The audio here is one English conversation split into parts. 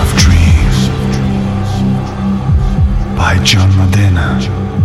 of Dreams by John Modena.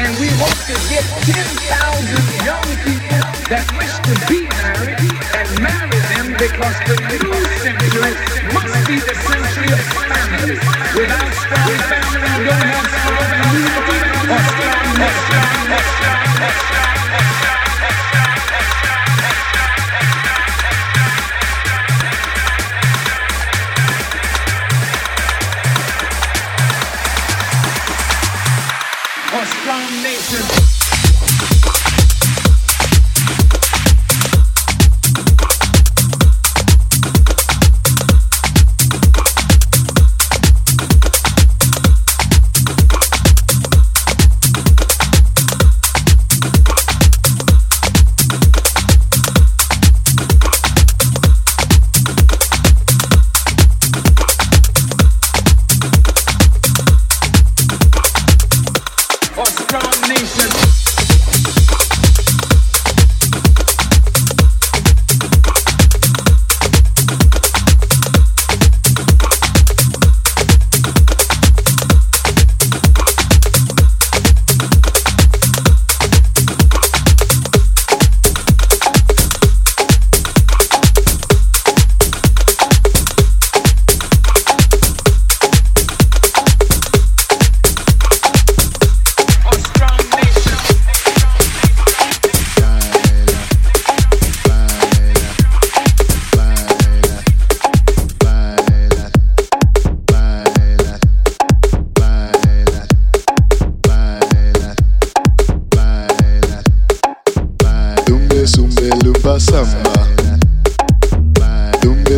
And we want to get 10,000 young people that wish to be married and marry them because the new century must be the century of family. Without strong family, you don't have strong community or strong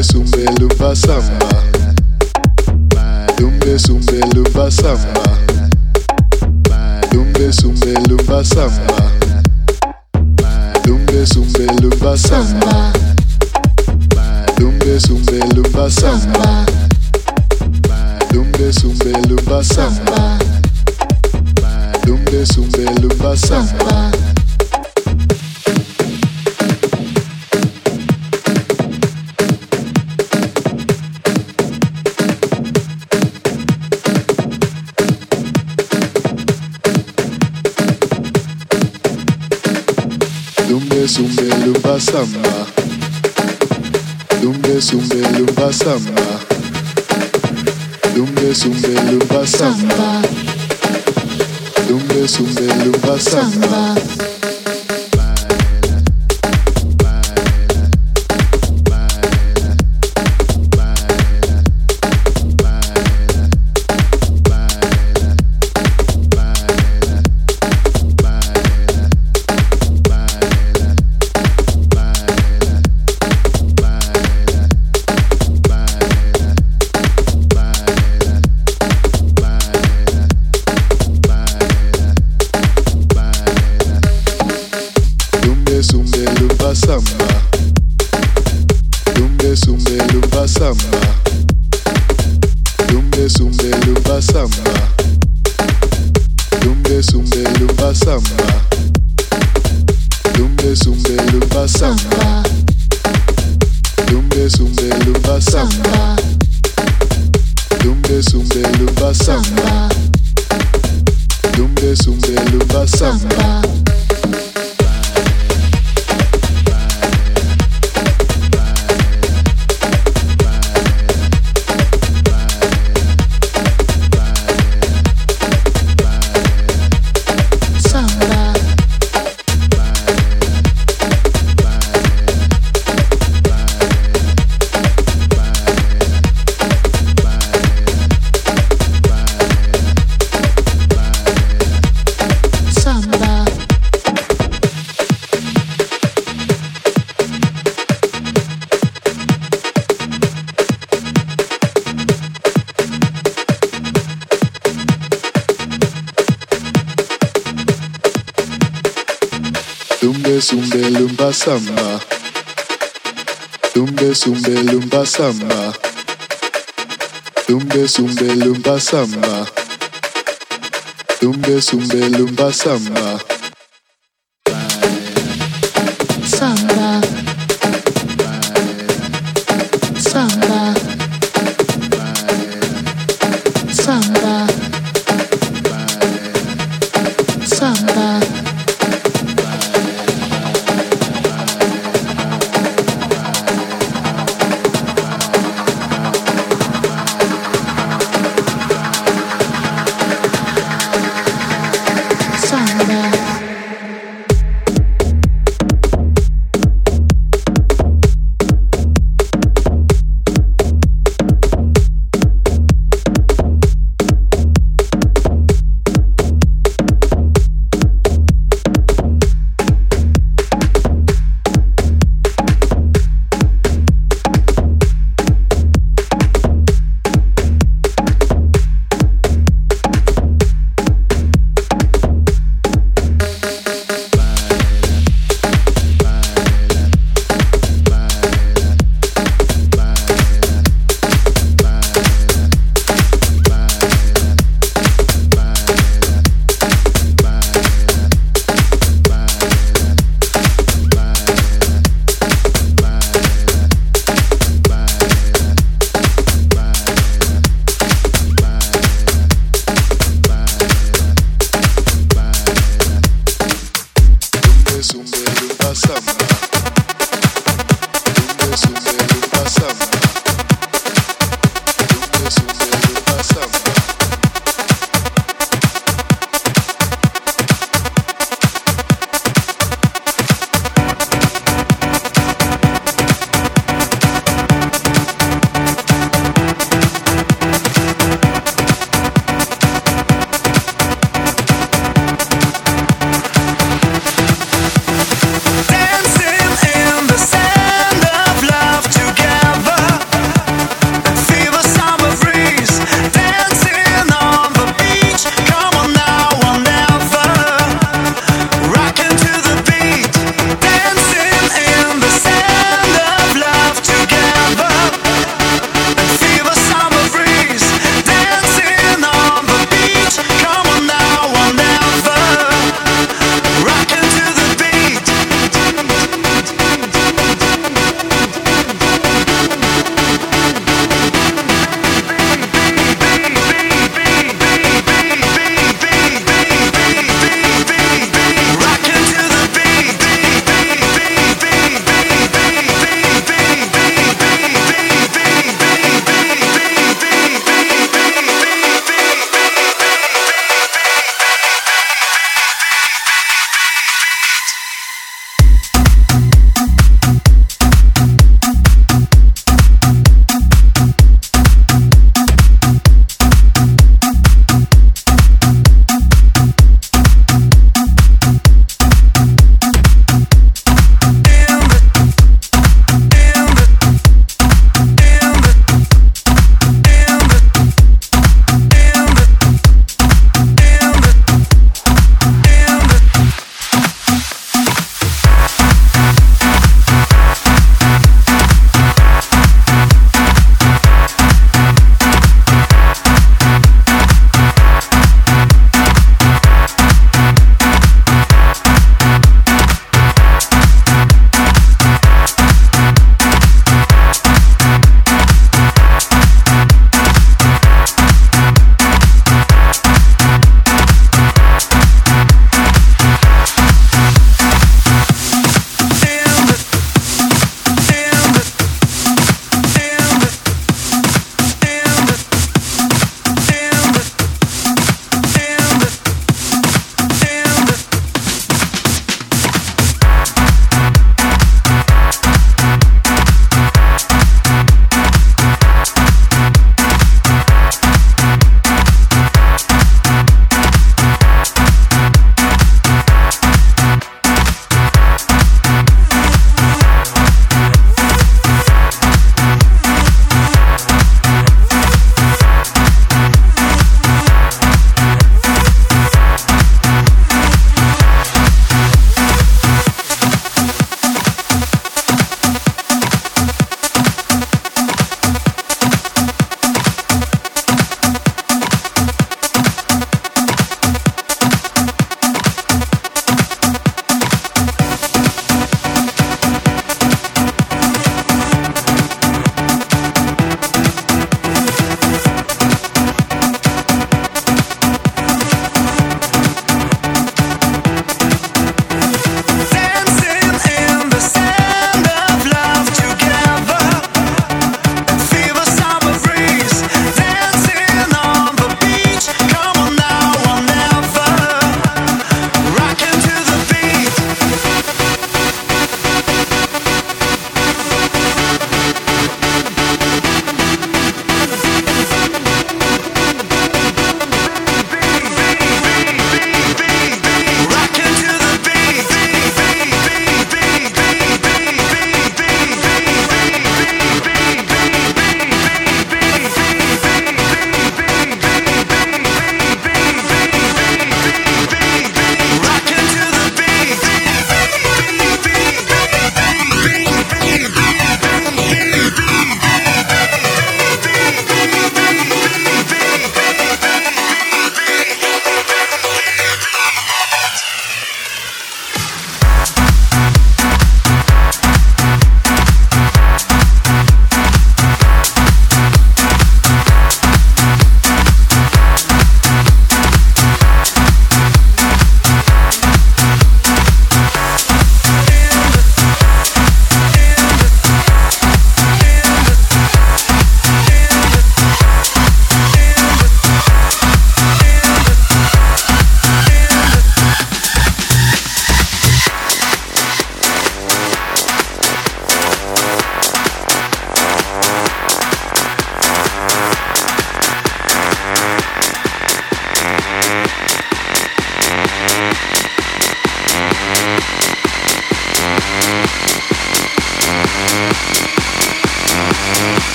Dumbe, sumbe lumba samba. Lumbe lumba samba. Lumba samba. Lumba samba. Lumba samba. Lumba samba. samba. Lumbe sumbe lumba samba. Lumbe sumbe lumba samba. Lumbe sumbe lumba samba, lumbe, sumbe, lumba, samba. Nation. samba. Samba. Tumbe sumbe lumba samba. Tumbe sumbe lumba. Samba.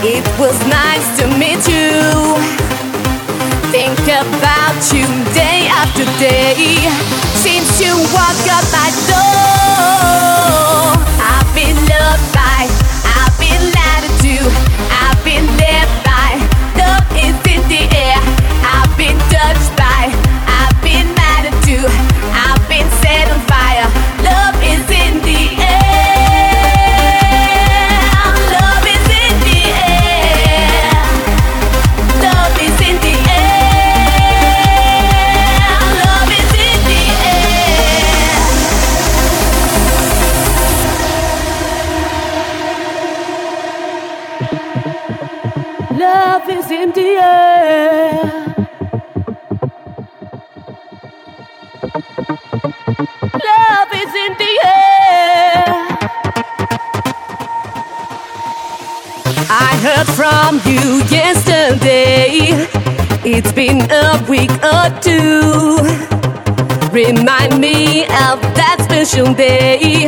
It was nice to meet you. Think about you day after day. been a week or two. Remind me of that special day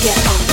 Get up.